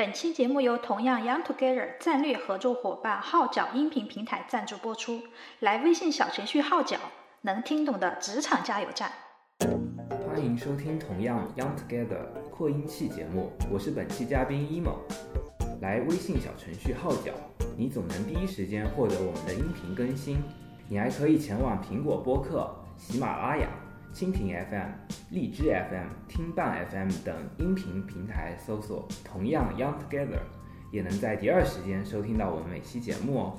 本期节目由同样 Young Together 战略合作伙伴号角音频平台赞助播出。来微信小程序号角，能听懂的职场加油站。欢迎收听同样 Young Together 扩音器节目，我是本期嘉宾 emo。来微信小程序号角，你总能第一时间获得我们的音频更新。你还可以前往苹果播客、喜马拉雅、蜻蜓 FM、荔枝 FM、听伴 FM 等音频平台搜索“同样 Young Together”，也能在第二时间收听到我们每期节目哦。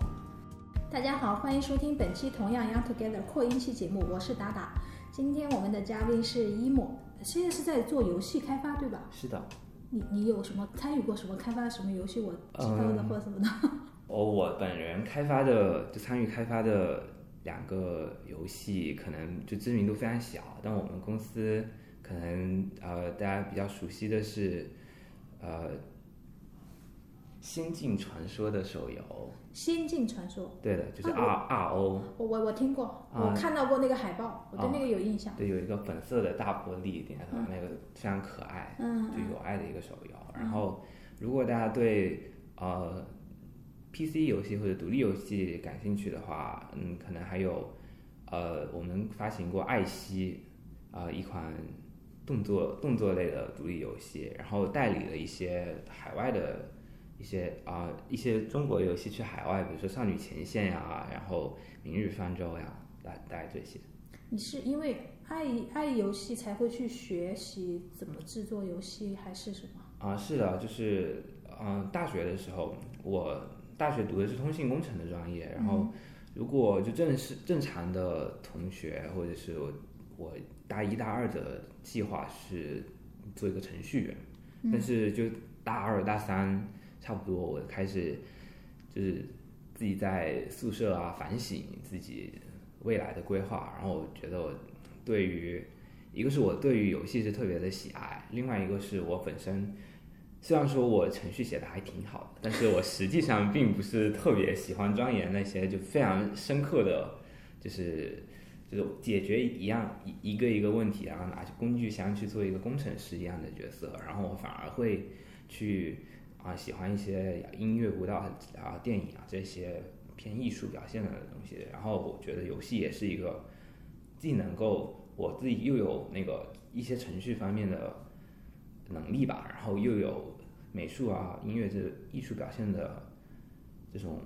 大家好，欢迎收听本期同样 Young Together 扩音器节目，我是达达。今天我们的嘉宾是一莫，现在是在做游戏开发，对吧？是的，你你有什么参与过什么开发什么游戏？我知道的嗯或者什么的？哦，我本人开发的就参与开发的两个游戏，可能就知名度非常小，但我们公司可能呃大家比较熟悉的是呃《仙境传说》的手游，仙境传说，对的，就是啊 R R O，我我我听过，啊我看到过那个海报，我对那个有印象。对，有一个粉色的大玻璃点上，那个非常可爱，嗯就有爱的一个手游。然后，如果大家对呃 PC 游戏或者独立游戏感兴趣的话，嗯，可能还有呃我们发行过艾希啊、呃一款动作动作类的独立游戏，然后代理了一些海外的。一些啊、一些中国游戏去海外，比如说《少女前线》呀，然后《明日方舟》呀，大大概这些。你是因为爱爱游戏才会去学习怎么制作游戏，还是什么？啊，是的，就是嗯、大学的时候，我大学读的是通信工程的专业，然后如果就正是正常的同学，或者是我我大一大二的计划是做一个程序员，但是就大二大三差不多，我开始就是自己在宿舍啊反省自己未来的规划，然后我觉得我对于一个是我对于游戏是特别的喜爱，另外一个是我本身虽然说我程序写的还挺好的，但是我实际上并不是特别喜欢钻研那些就非常深刻的，就是就是解决一样一一个一个问题，然后拿起工具箱去做一个工程师一样的角色，然后我反而会去啊喜欢一些音乐、舞蹈啊、电影啊这些偏艺术表现的东西，然后我觉得游戏也是一个既能够我自己又有那个一些程序方面的能力吧，然后又有美术啊、音乐这艺术表现的这种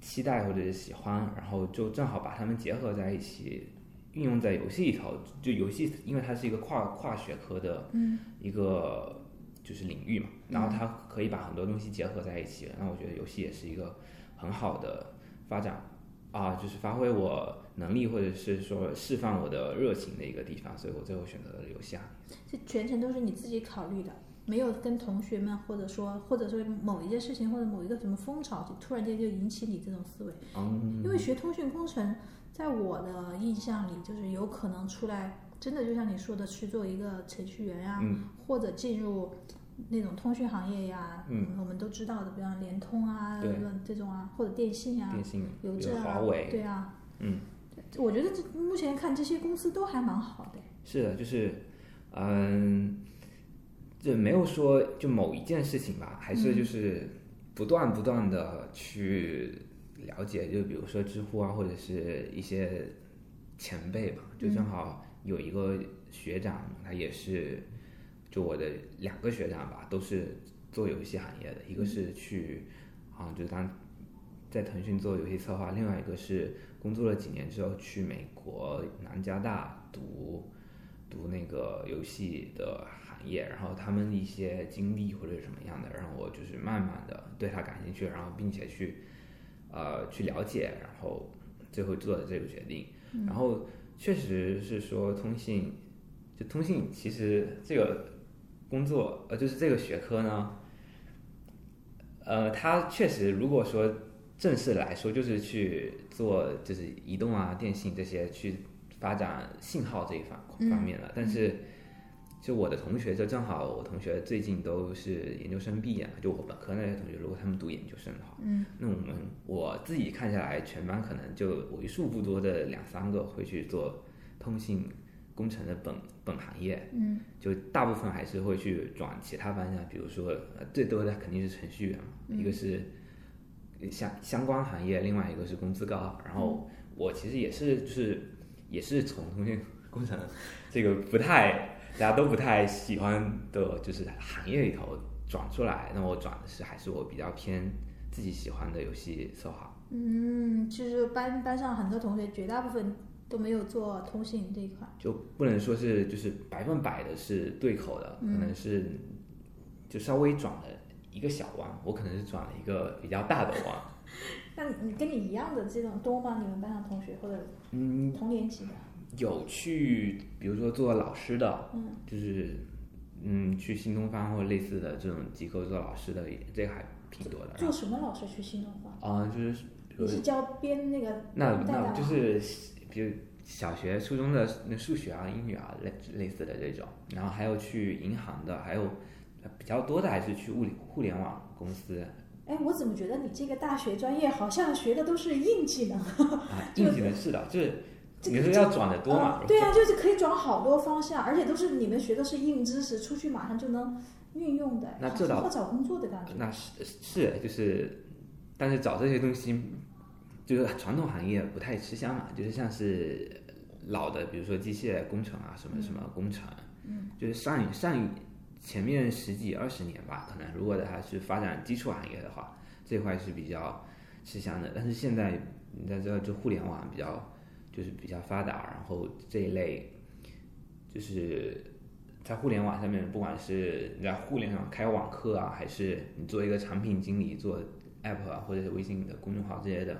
期待或者是喜欢，然后就正好把它们结合在一起，运用在游戏里头。就游戏，因为它是一个跨跨学科的一个就是领域嘛，然后它可以把很多东西结合在一起。那我觉得游戏也是一个很好的发展啊，就是发挥我能力或者是说释放我的热情的一个地方，所以我最后选择了留下。这全程都是你自己考虑的，没有跟同学们或者说或者说某一件事情或者某一个什么风潮，就突然间就引起你这种思维。嗯，因为学通讯工程，在我的印象里，就是有可能出来真的就像你说的去做一个程序员呀、嗯或者进入那种通讯行业呀，嗯，我们都知道的，比方联通啊对这种啊，或者电信啊、电信有邮政啊，华为，对啊，嗯。我觉得这目前看这些公司都还蛮好的。是的，就是，嗯，就没有说就某一件事情吧，还是就是不断不断的去了解，就比如说知乎啊，或者是一些前辈吧，就正好有一个学长，他也是，就我的两个学长吧，都是做游戏行业的，一个是去啊，就是当在腾讯做游戏策划，另外一个是工作了几年之后去美国南加大读读那个游戏的行业，然后他们一些经历或者是什么样的，让我就是慢慢的对他感兴趣，然后并且去呃去了解，然后最后做的这个决定，然后确实是说通信，就通信其实这个工作呃就是这个学科呢，呃，它确实如果说正式来说，就是去做就是移动啊、电信这些去发展信号这一方方面的。但是，就我的同学，就正好我同学最近都是研究生毕业嘛，就我本科那些同学，如果他们读研究生的话，嗯，那我们我自己看下来，全班可能就为数不多的两三个会去做通信工程的本本行业，嗯就大部分还是会去转其他方向，比如说呃最多的肯定是程序员嘛，一个是相相关行业，另外一个是工资高。然后我其实也是就是也是从通信工程这个不太大家都不太喜欢的，就是行业里头转出来。那我转的是还是我比较偏自己喜欢的游戏策划。嗯，其实班班上很多同学，绝大部分都没有做通信这一块。就不能说是就是百分百的是对口的，可能是就稍微转了一个小弯，我可能是转了一个比较大的弯。那你跟你一样的这种多吗？你们班上同学或者嗯，同年级的？有去比如说做老师的，嗯，就是嗯去新东方或者类似的这种机构做老师的，这个还挺多的。做什么老师去新东方？啊、就是你是教编那个那那就是比如小学、初中的那数学啊、英语啊类类似的这种，然后还有去银行的，还有呃比较多的还是去物理互联网公司哎，我怎么觉得你这个大学专业好像学的都是硬技能？啊，硬技能是的，就是这个你说要转的多嘛呃？对啊，就是可以转好多方向，而且都是你们学的是硬知识，出去马上就能运用的，那这倒好好找工作的感觉。那是是就是，但是找这些东西，就是传统行业不太吃香嘛，就是像是老的，比如说机械工程啊，什么什么工程，嗯，就是上一上一前面十几二十年吧，可能如果它是发展基础行业的话，这块是比较吃香的。但是现在你在这就互联网比较就是比较发达，然后这一类就是在互联网上面，不管是你在互联网开网课啊，还是你做一个产品经理，做 app 啊，或者是微信的公众号这些的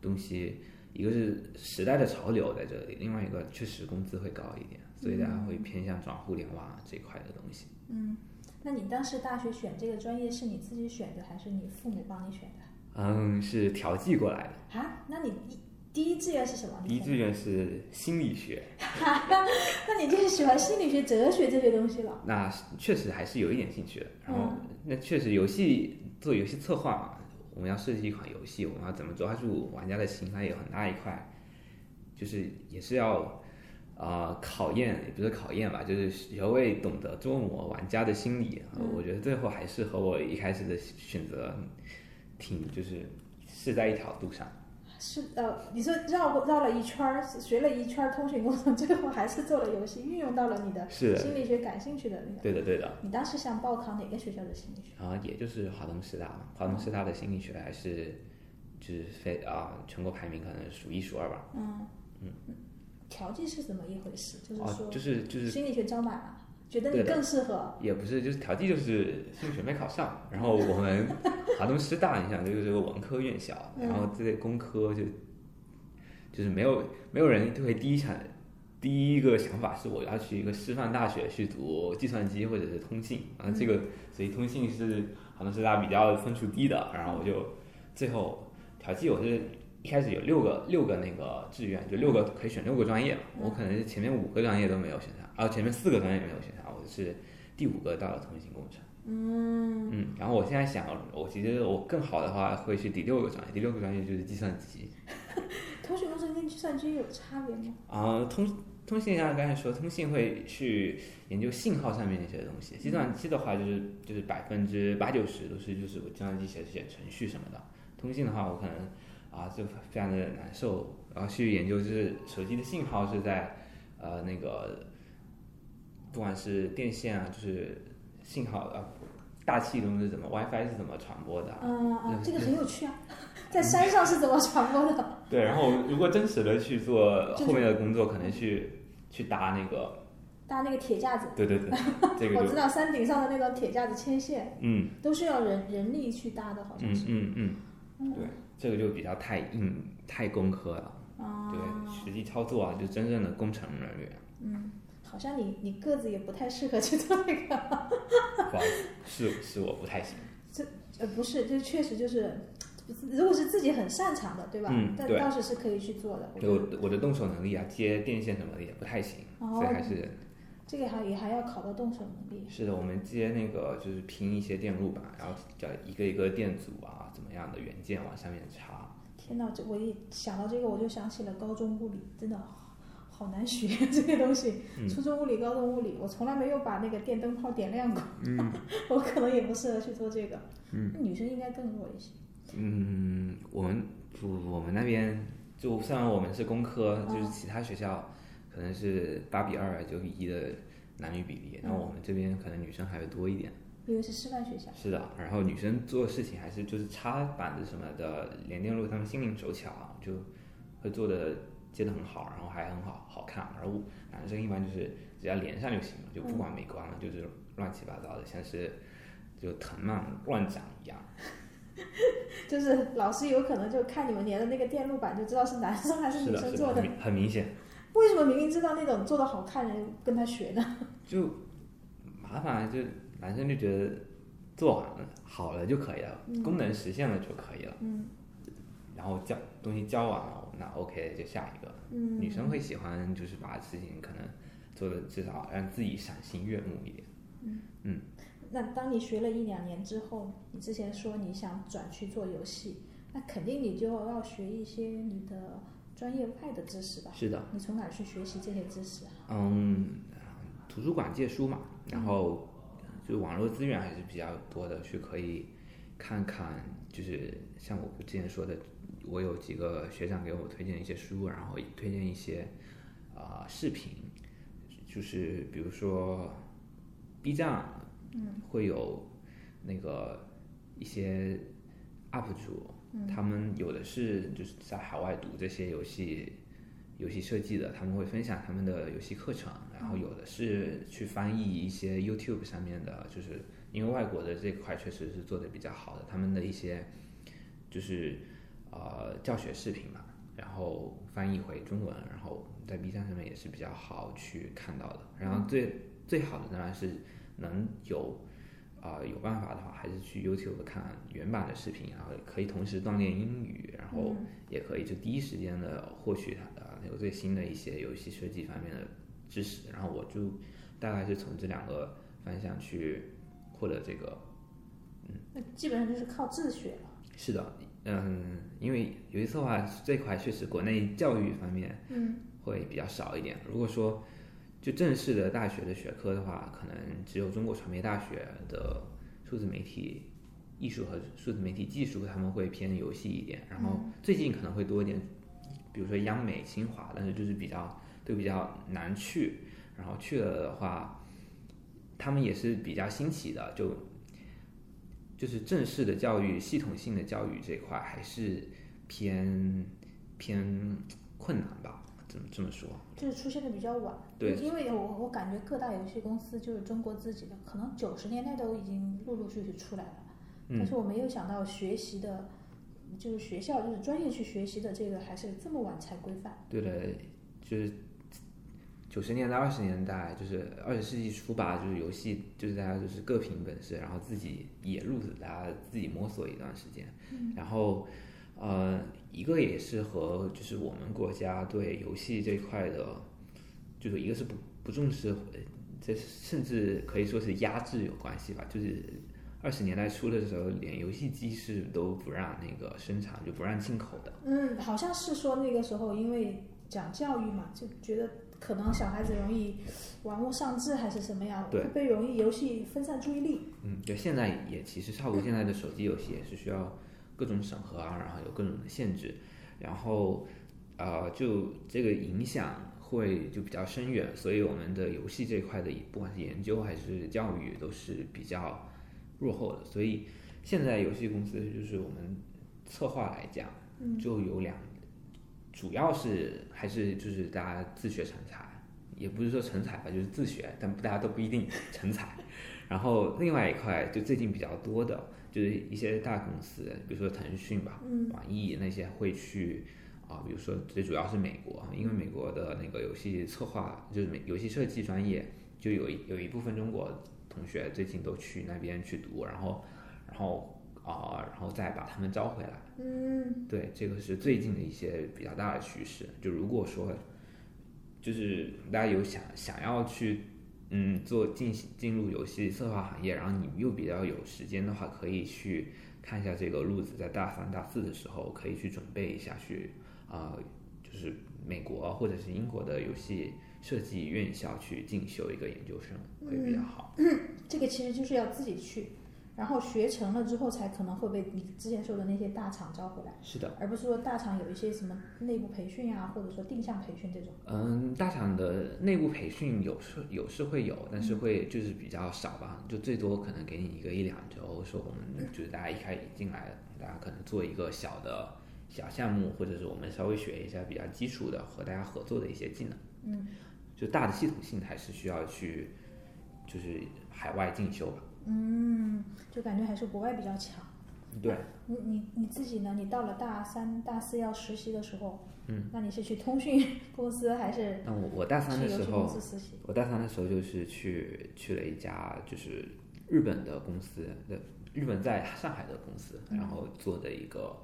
东西，一个是时代的潮流在这里，另外一个确实工资会高一点，所以大家会偏向转互联网这一块的东西。嗯那你当时大学选这个专业是你自己选的，还是你父母帮你选的？嗯，是调剂过来的。啊，那你第第一志愿是什么？第一志愿是心理学，那你就是喜欢心理学、哲学这些东西了。那确实还是有一点兴趣的。然后，那确实游戏做游戏策划嘛，我们要设计一款游戏，我们要怎么抓住玩家的心，它有很大一块，就是也是要啊、呃考验，也不是考验吧，就是学会懂得捉摸玩家的心理。呃我觉得最后还是和我一开始的选择挺就是是在一条路上。是呃，你说绕过绕了一圈儿，学了一圈儿通讯工程，最后还是做了游戏，运用到了你的心理学感兴趣的那个。对的，对的。你当时想报考哪个学校的心理学？然后也就是华东师大嘛，华东师大的心理学还是就是非啊、全国排名可能数一数二吧。嗯嗯调剂是怎么一回事？就是哦，说就是就是心理学招满了，觉得你更适合。也不是，就是调剂就是心理学没考上，然后我们华东师大，你想这个是个文科院校，然后这些工科就就是没有没有人会第一想第一个想法是我要去一个师范大学去读计算机或者是通信，然后这个所以通信是华东师大比较分数低的，然后我就最后调剂我是。一开始有六个六个那个志愿，就六个可以选六个专业嘛。我可能是前面五个专业都没有选上，然后前面四个专业没有选上，我是第五个到了通信工程。嗯，嗯，然后我现在想，我其实我更好的话会是第六个专业，第六个专业就是计算机。通讯工程跟计算机有差别吗？啊、通通信像刚才说，通信会去研究信号上面那些东西，计算机的话就是就是百分之八九十都是就是我计算机写写程序什么的。通信的话，我可能啊就非常的难受，然后去研究就是手机的信号是在呃那个不管是电线啊，就是信号啊大气中是怎么 WiFi 是怎么传播的啊、嗯啊，这个 很有趣啊，在山上是怎么传播的？对，然后如果真实的去做后面的工作，可能去去搭那个，搭那个铁架子，对对对，这个我知道山顶上的那种铁架子牵线嗯都是要人人力去搭的，好像嗯是。嗯嗯，对，这个就比较太硬太工科了，啊，对，实际操作啊，就真正的工程人员，嗯，好像你你个子也不太适合去做那个。不好意思，是是我不太行，这呃，不是，这确实就是，如果是自己很擅长的，对吧？嗯对但倒是是可以去做的。我觉对我我的动手能力啊，接电线什么的也不太行，哦所以还是这个还也还要考到动手能力。是的，我们接那个就是拼一些电路板，然后叫一个一个电阻啊，怎么样的元件往上面插。天哪，这我一想到这个，我就想起了高中物理，真的好好难学 这些东西。嗯初中物理、高中物理，我从来没有把那个电灯泡点亮过。嗯 我可能也不适合去做这个。嗯那女生应该更弱一些。嗯，我们不，我们那边就虽然我们是工科，嗯就是其他学校可能是八比二、九比一的男女比例，然后我们这边可能女生还会多一点。因为是师范学校。是的，然后女生做事情还是就是插板子什么的，连电路他们心灵手巧，就会做的接的很好，然后还很好好看。而我男生一般就是只要连上就行了，就不管美观了，就是乱七八糟的，像是就藤蔓乱长一样。就是老师有可能就看你们连的那个电路板就知道是男生还是女生做的很。明很明显。为什么明明知道那种做的好看的人跟他学呢？就麻烦，就男生就觉得做完了好了就可以了，功能实现了就可以了。嗯然后交东西交完了，那 OK 就下一个。嗯女生会喜欢就是把事情可能做的至少让自己赏心悦目一点。嗯嗯那当你学了一两年之后，你之前说你想转去做游戏，那肯定你就要学一些你的专业外的知识吧？是的，你从哪去学习这些知识啊？嗯，图书馆借书嘛，然后就网络资源还是比较多的，去可以看看，就是像我之前说的，我有几个学长给我推荐一些书，然后推荐一些啊、视频，就是比如说 B 站，嗯，会有那个一些 UP 主，他们有的是就是在海外读这些游戏游戏设计的，他们会分享他们的游戏课程，然后有的是去翻译一些 YouTube 上面的，就是因为外国的这块确实是做的比较好的，他们的一些就是呃教学视频嘛，然后翻译回中文，然后在 B 站上面也是比较好去看到的。然后最最好的当然是能有啊、有办法的话，还是去 YouTube 看原版的视频，然后可以同时锻炼英语，然后也可以就第一时间的获取它的那个最新的一些游戏设计方面的知识。然后我就大概是从这两个方向去获得这个嗯那基本上就是靠自学了。是的，嗯，因为游戏策划这块确实国内教育方面嗯会比较少一点。如果说就正式的大学的学科的话，可能只有中国传媒大学的数字媒体艺术和数字媒体技术，他们会偏游戏一点。然后最近可能会多一点，比如说央美、清华，但是就是比较都比较难去。然后去了的话，他们也是比较新奇的，就就是正式的教育、系统性的教育这一块还是偏偏困难吧，怎么这么说。就是出现的比较晚。对因为我我感觉各大游戏公司就是中国自己的，可能九十年代都已经陆陆续续出来了，但是我没有想到学习的，就是学校就是专业去学习的这个还是这么晚才规范。对的，就是九十年代、二十年代，就是二十世纪初吧，就是游戏，就是大家就是各凭本事，然后自己野路子，大家自己摸索一段时间。然后，呃，一个也是和就是我们国家对游戏这一块的，就是一个是不不重视，呃这甚至可以说是压制有关系吧。就是二十年代初的时候，连游戏机是都不让那个生产，就不让进口的。嗯，好像是说那个时候因为讲教育嘛，就觉得可能小孩子容易玩物丧志还是什么样，对会被容易游戏分散注意力。嗯，对，现在也其实差不多，现在的手机游戏也是需要各种审核啊，然后有各种的限制，然后呃，就这个影响会就比较深远，所以我们的游戏这一块的，不管是研究还是教育，都是比较落后的。所以现在游戏公司就是我们策划来讲，就有两，主要是还是就是大家自学成才，也不是说成才吧，就是自学，但大家都不一定成才。然后另外一块就最近比较多的，就是一些大公司，比如说腾讯吧、网易那些会去啊、比如说最主要是美国，因为美国的那个游戏策划就是美游戏设计专业，就有一有一部分中国同学最近都去那边去读，然后然后啊、然后再把他们招回来。嗯，对，这个是最近的一些比较大的趋势。就如果说，就是大家有想想要去，嗯，做进行进入游戏策划行业，然后你又比较有时间的话，可以去看一下这个路子，在大三、大四的时候可以去准备一下，去啊、就是美国或者是英国的游戏设计院校去进修一个研究生会比较好。嗯 这个其实就是要自己去，然后学成了之后才可能会被你之前说的那些大厂招回来，是的，而不是说大厂有一些什么内部培训啊，或者说定向培训这种。嗯，大厂的内部培训有是有是会有，但是会就是比较少吧，就最多可能给你一个一两周，说我们就是大家一开始进来，大家可能做一个小的小项目，或者是我们稍微学一下比较基础的和大家合作的一些技能。嗯，就大的系统性还是需要去就是海外进修吧。嗯，就感觉还是国外比较强。对，你你你自己呢？你到了大三、大四要实习的时候，嗯，那你是去通讯 公司还是那我我大三的时候？我大三的时候就是去去了一家就是日本的公司的日本在上海的公司，然后做的一个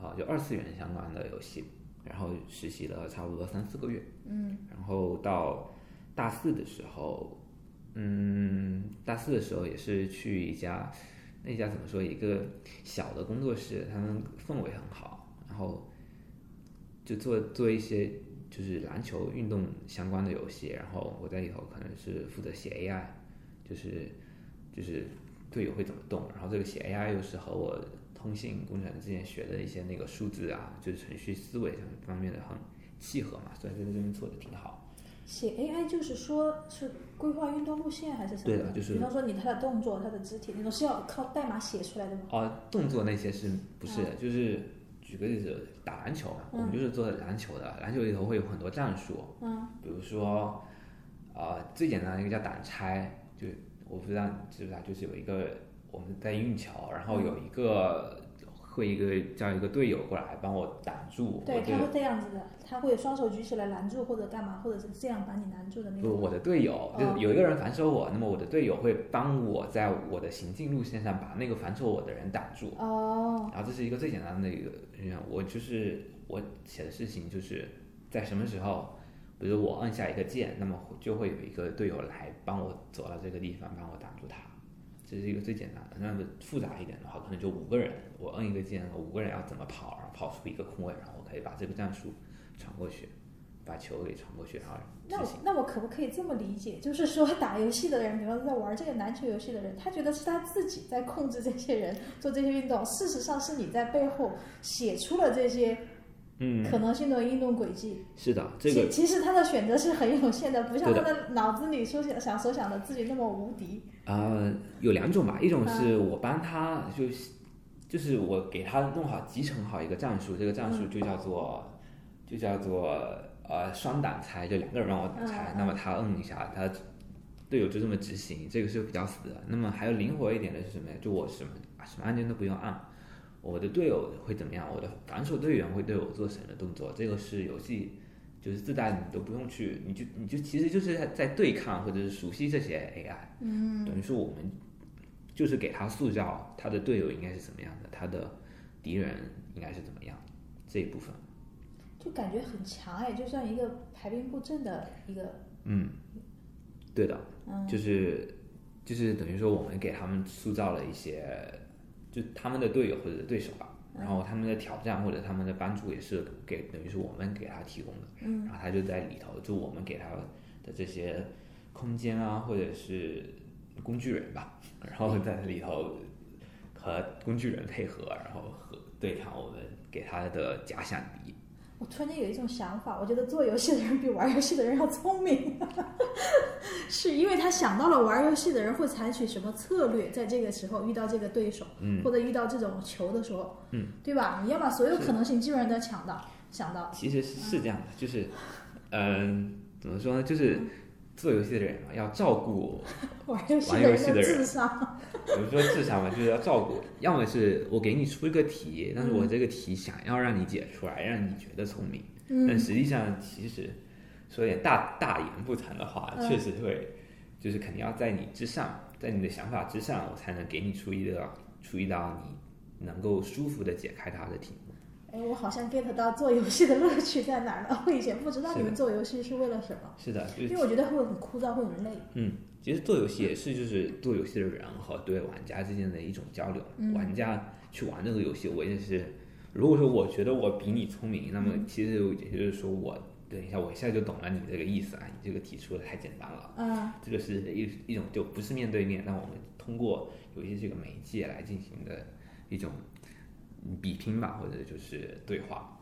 啊、就二次元相关的游戏，然后实习了差不多三四个月，嗯，然后到大四的时候，嗯，大四的时候也是去一家那家怎么说一个小的工作室，他们氛围很好，然后就做做一些就是篮球运动相关的游戏，然后我在里头可能是负责写 AI，就是就是队友会怎么动，然后这个写 AI 又是和我通信工程之前学的一些那个数字啊，就是程序思维上方面的很契合嘛，所以在这边做的挺好。写 AI 就是说是规划运动路线还是什么？对的就是比方说你他的动作、他的肢体那种是要靠代码写出来的吗？哦，动作那些是不是的？就是举个例子，打篮球，我们就是做篮球的，篮球里头会有很多战术，嗯，比如说，呃，最简单的一个叫挡拆，就我不知道你知不知道，就是有一个我们在运球，然后有一个会一个叫一个队友过来帮我挡住，对，他会这样子的，他会双手举起来拦住或者干嘛，或者是这样把你拦住的那种。不我的队友就是有一个人反手我，那么我的队友会帮我在我的行进路线上把那个反手我的人挡住。哦，然后这是一个最简单的一个，我就是我写的事情就是在什么时候，比如我按下一个键，那么就会有一个队友来帮我走到这个地方，帮我挡住他。这是一个最简单的。那么复杂一点的话，可能就五个人，我摁一个键，五个人要怎么跑，然后跑出一个空位，然后我可以把这个战术传过去，把球给传过去，然后那我。那我可不可以这么理解？就是说打游戏的人，比方说在玩这个篮球游戏的人，他觉得是他自己在控制这些人做这些运动，事实上是你在背后写出了这些嗯，可能性的运动轨迹。是的，这个其其实他的选择是很有限的，不像他的脑子里所想想所想的自己那么无敌。呃，有两种吧，一种是我帮他，就是就是我给他弄好集成好一个战术，这个战术就叫做就叫做呃双挡拆，就两个人让我挡拆，那么他摁一下，他队友就这么执行，这个是比较死的。那么还有灵活一点的是什么呀？就我什么什么按键都不用按，我的队友会怎么样？我的防守队员会对我做什么动作？这个是游戏就是自带，你都不用去，你就你就其实就是在在对抗或者是熟悉这些 AI。嗯，等于说我们就是给他塑造他的队友应该是怎么样的，他的敌人应该是怎么样这一部分。就感觉很强哎，就像一个排兵布阵的一个，嗯，对的，嗯就是就是等于说我们给他们塑造了一些，就他们的队友或者对手吧，然后他们的挑战或者他们的帮助也是给等于是我们给他提供的，嗯，然后他就在里头，就我们给他的这些空间啊，或者是工具人吧，然后在里头和工具人配合，然后和对抗我们给他的假想敌。我突然间有一种想法，我觉得做游戏的人比玩游戏的人要聪明，是因为他想到了玩游戏的人会采取什么策略，在这个时候遇到这个对手，嗯或者遇到这种球的时候，嗯，对吧？你要把所有可能性基本上都要抢到，想到，其实是是这样的，就是，嗯、怎么说呢？就是做游戏的人嘛，要照顾 玩游戏的人的游戏的人智商，比如说智商嘛，就是要照顾，要么是我给你出一个题，但是我这个题想要让你解出来，让你觉得聪明，但嗯实际上其实说点大大言不惭的话，嗯确实会，就是肯定要在你之上，在你的想法之上，我才能给你出一个出一道你能够舒服的解开它的题目。哎，我好像 get 到做游戏的乐趣在哪儿了。我以前不知道你们做游戏是为了什么，是的，就是因为我觉得会很枯燥，会很累。嗯，其实做游戏也是就是做游戏的人和对玩家之间的一种交流。嗯玩家去玩这个游戏，我也是如果说我觉得我比你聪明，那么其实也就是说我等一下我一下就懂了你这个意思啊，你这个提出的太简单了。嗯这个是一一种就不是面对面，那我们通过游戏这个媒介来进行的一种比拼吧，或者就是对话。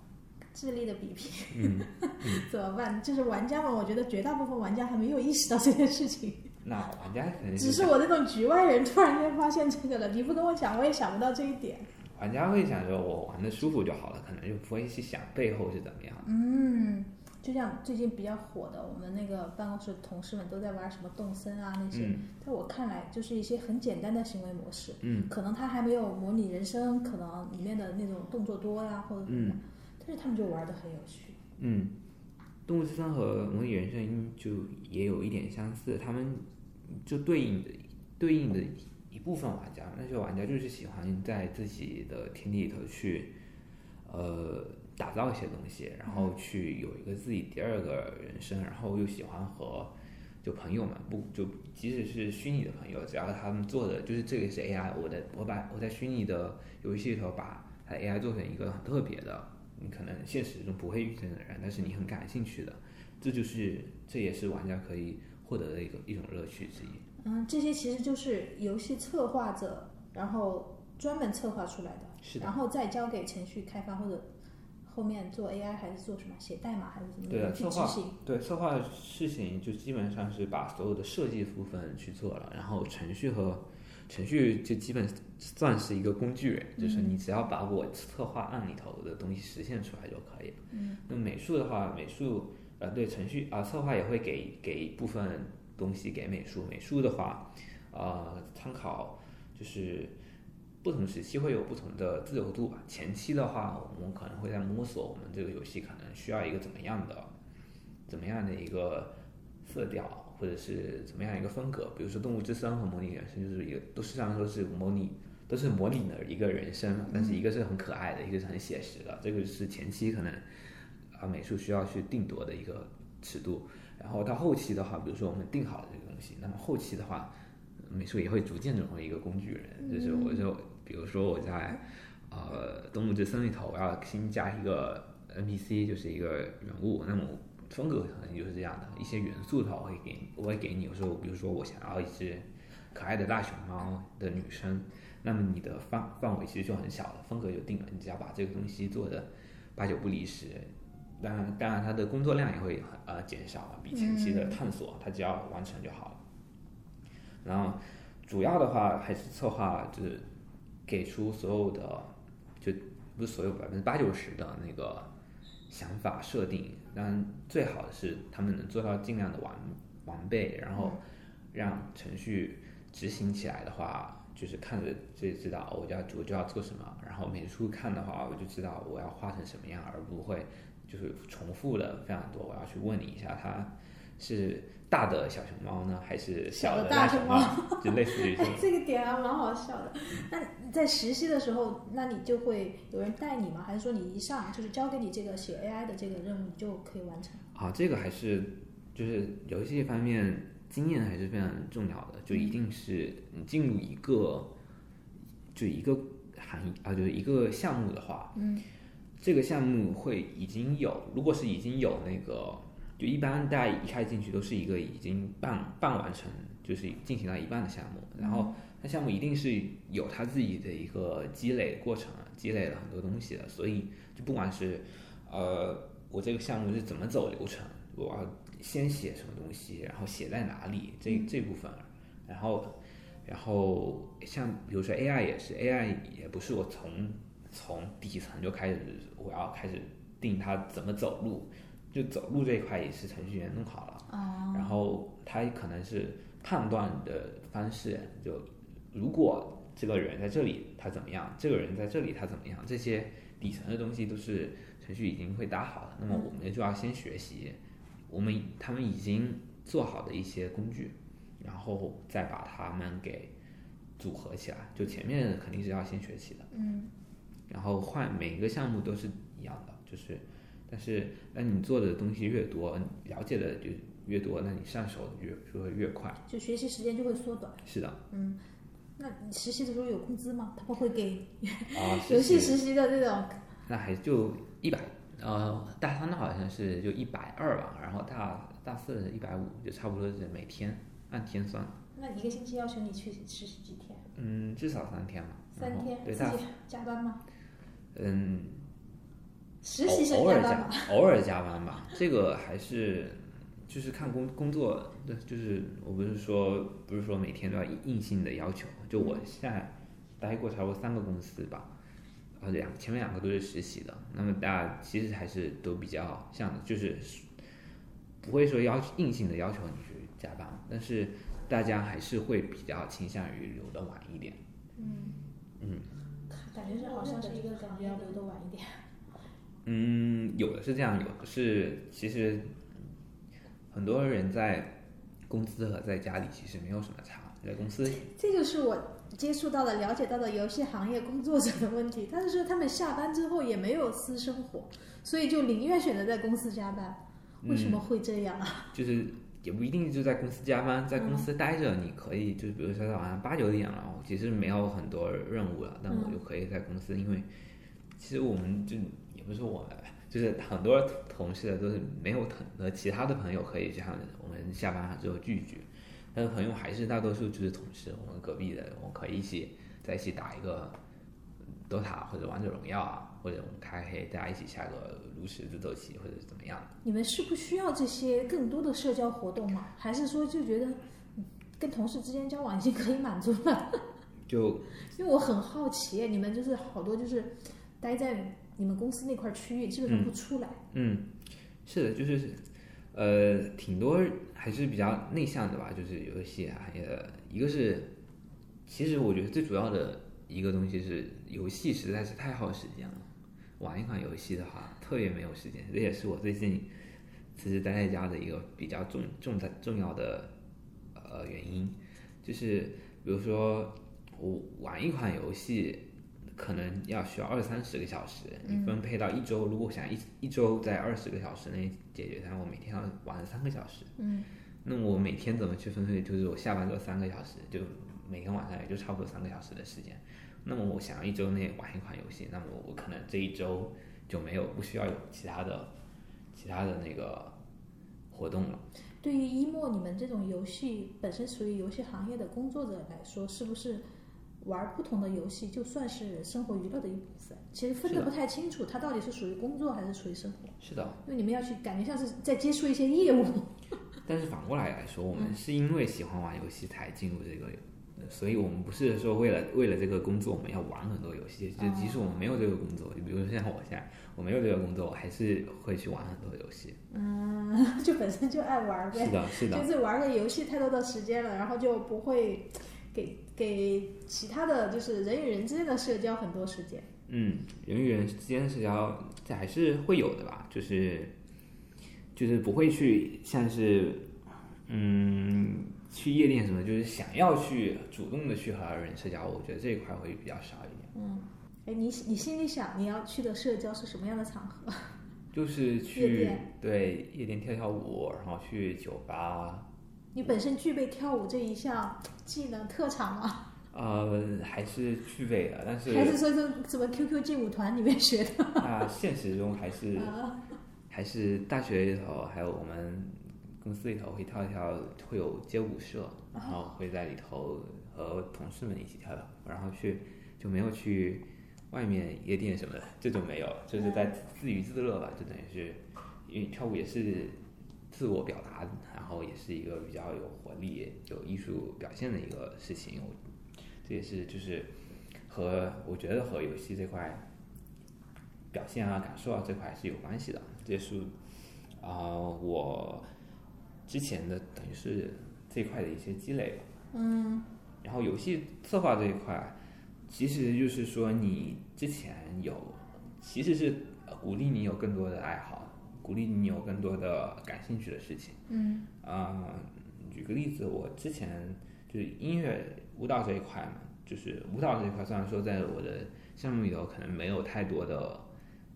智力的比拼，嗯，怎么办？就是玩家们，我觉得绝大部分玩家还没有意识到这件事情，那玩家可能只是我这种局外人突然间发现这个了。你不跟我讲，我也想不到这一点。玩家会想说我玩的舒服就好了，可能就不会去想背后是怎么样的。嗯，就像最近比较火的，我们那个办公室同事们都在玩什么动森啊那些，嗯在我看来就是一些很简单的行为模式，嗯可能他还没有模拟人生，可能里面的那种动作多呀或者什么的，嗯但是他们就玩的很有趣。嗯，动物之森和模拟人生就也有一点相似，他们就对应的对应的一部分玩家，那些玩家就是喜欢在自己的天地里头去，呃，打造一些东西，然后去有一个自己第二个人生，然后又喜欢和就朋友们不就即使是虚拟的朋友，只要他们做的就是这个是 AI，我的我把我在虚拟的游戏里头把它 AI 做成一个很特别的，你可能现实中不会遇见的人，但是你很感兴趣的，这就是这也是玩家可以获得的一个一种乐趣之一。嗯，这些其实就是游戏策划者，然后专门策划出来的，是的然后再交给程序开发或者后面做 AI 还是做什么写代码还是怎么对策划执行。对策划的事情就基本上是把所有的设计部分去做了，然后程序和程序就基本算是一个工具人，就是你只要把我策划案里头的东西实现出来就可以了。嗯，那美术的话，美术呃对程序啊、策划也会给给一部分东西给美术，美术的话呃参考就是。不同时期会有不同的自由度吧。前期的话，我们可能会在摸索我们这个游戏可能需要一个怎么样的、怎么样的一个色调，或者是怎么样一个风格。比如说《动物之森》和《模拟人生》就是一个，都实际上说是模拟，都是模拟的一个人生嘛，但是一个是很可爱的，一个是很写实的。这个是前期可能啊美术需要去定夺的一个尺度。然后到后期的话，比如说我们定好了这个东西，那么后期的话，美术也会逐渐成为一个工具人。就是我就比如说我在呃《动物之森》里头，我要新加一个 NPC，就是一个人物，那么风格可能就是这样的，一些元素的话，我会给我会给你。有时候比如说我想要一只可爱的大熊猫的女生，那么你的范范围其实就很小了，风格就定了，你只要把这个东西做的八九不离十。当然，当然，它的工作量也会呃减少，比前期的探索，它只要完成就好了。然后主要的话还是策划，就是给出所有的，就不是所有百分之八九十的那个想法设定。当然，最好的是他们能做到尽量的完完备，然后让程序执行起来的话，就是看着就知道我就要我就要做什么。然后每处看的话，我就知道我要画成什么样，而不会就是重复的非常多。我要去问你一下，它是大的小熊猫呢，还是小的的大熊熊猫？就类似于 这个点还蛮好笑的。那你在实习的时候，那你就会有人带你吗？还是说你一上就是交给你这个写 AI 的这个任务，你就可以完成？啊，这个还是就是游戏方面经验还是非常重要的，就一定是你进入一个就一个行业啊，就是一个项目的话，嗯，这个项目会已经有，如果是已经有那个，就一般大家一开进去都是一个已经半半完成，就是进行到一半的项目，然后它项目一定是有它自己的一个积累过程，积累了很多东西的，所以就不管是呃我这个项目是怎么走流程，我要先写什么东西，然后写在哪里这这部分，然后然后像比如说 AI 也是，AI 也不是我从从底层就开始，我要开始定它怎么走路，就走路这一块也是程序员弄好了，哦，然后他可能是判断的方式，就如果这个人在这里他怎么样，这个人在这里他怎么样，这些底层的东西都是程序已经会搭好了，那么我们就要先学习我们他们已经做好的一些工具，然后再把它们给组合起来。就前面肯定是要先学习的，嗯，然后换每个项目都是一样的，就是，但是那你做的东西越多，你了解的就越多，那你上手的越就会越快。就学习时间就会缩短。是的，嗯，那你实习的时候有工资吗？他们会给啊，游戏实习的这种那还就一百，呃，大三的好像是就一百二吧，然后大大四一百五，就差不多是每天按天算。那一个星期要求你去实习几天？嗯，至少三天嘛。三天，对，自己加班吗？嗯，实习生偶偶尔加偶尔加班吧，这个还是就是看工工作，对，就是我不是说不是说每天都要硬性的要求，就我现在待过差不多三个公司吧，呃两前面两个都是实习的，那么大家其实还是都比较像的，就是不会说要硬性的要求你去加班，但是大家还是会比较倾向于留的晚一点。嗯。嗯。感觉是好像是一个感觉要留的晚一点。嗯，有的是这样，有的是其实很多人在公司和在家里其实没有什么差，在公司这就是我接触到的、了解到的游戏行业工作者的问题。他是说他们下班之后也没有私生活，所以就宁愿选择在公司加班。为什么会这样啊？就是也不一定就在公司加班，在公司待着，你可以就是比如说到晚上八九点了，我其实没有很多任务了，但我就可以在公司，因为其实我们就也不是我们，就是很多同事都是没有很多其他的朋友可以这样，我们下班之后聚聚，但是朋友还是大多数就是同事，我们隔壁的，我们可以一起在一起打一个 DOTA 或者王者荣耀啊，或者我们开黑，大家一起下个炉石自走棋或者是怎么样。你们是不需要这些更多的社交活动吗？还是说就觉得嗯跟同事之间交往已经可以满足了？就因为我很好奇，你们就是好多就是待在你们公司那块区域，基本上不出来。嗯，是的，就是呃，挺多还是比较内向的吧，就是游戏行业的。一个是，其实我觉得最主要的一个东西是，游戏实在是太耗时间了。玩一款游戏的话，特别没有时间，这也是我最近其实待在家的一个比较重重在重要的呃原因，就是比如说我玩一款游戏，可能要需要二三十个小时，你分配到一周，如果想一一周在二十个小时内解决它，我每天要玩三个小时，嗯，那我每天怎么去分配？就是我下班之后三个小时，就每天晚上也就差不多三个小时的时间。那么我想要一周内玩一款游戏，那么我可能这一周就没有不需要有其他的其他的那个活动了。对于一莫你们这种游戏本身属于游戏行业的工作者来说，是不是玩不同的游戏就算是生活娱乐的一部分？其实分的得不太清楚，它到底是属于工作还是属于生活？是的，因为你们要去感觉像是在接触一些业务。但是反过来来说，我们是因为喜欢玩游戏才进入这个，所以我们不是说为了为了这个工作我们要玩很多游戏，就即使我们没有这个工作，就比如说像我现在我没有这个工作，我还是会去玩很多游戏。嗯，就本身就爱玩呗。是的，是的，就是玩个游戏太多的时间了，然后就不会给给其他的就是人与人之间的社交很多时间。嗯，人与人之间的社交这还是会有的吧，就是就是不会去像是嗯去夜店什么，就是想要去主动的去和人社交，我觉得这一块会比较少一点。嗯，哎，你你心里想你要去的社交是什么样的场合？就是夜去店对夜店跳跳舞，然后去酒吧，你本身具备跳舞这一项技能特长吗？呃，还是具备的，但是还是说从什么 QQ 劲舞团里面学的？啊现实中还是啊，还是大学里头，还有我们公司里头会跳一跳，会有街舞社，然后会在里头和同事们一起跳跳，然后去就没有去外面夜店什么的，这就没有，就是在自娱自乐吧，就等于是因为跳舞也是自我表达，然后也是一个比较有活力、有艺术表现的一个事情，我这也是就是和我觉得和游戏这块表现啊、感受啊这块是有关系的。这也是啊、我之前的等于是这块的一些积累吧。嗯然后游戏策划这一块，其实就是说你之前有，其实是呃鼓励你有更多的爱好，鼓励你有更多的感兴趣的事情。嗯啊、举个例子，我之前就是音乐舞蹈这一块嘛，就是舞蹈这一块，虽然说在我的项目里头可能没有太多的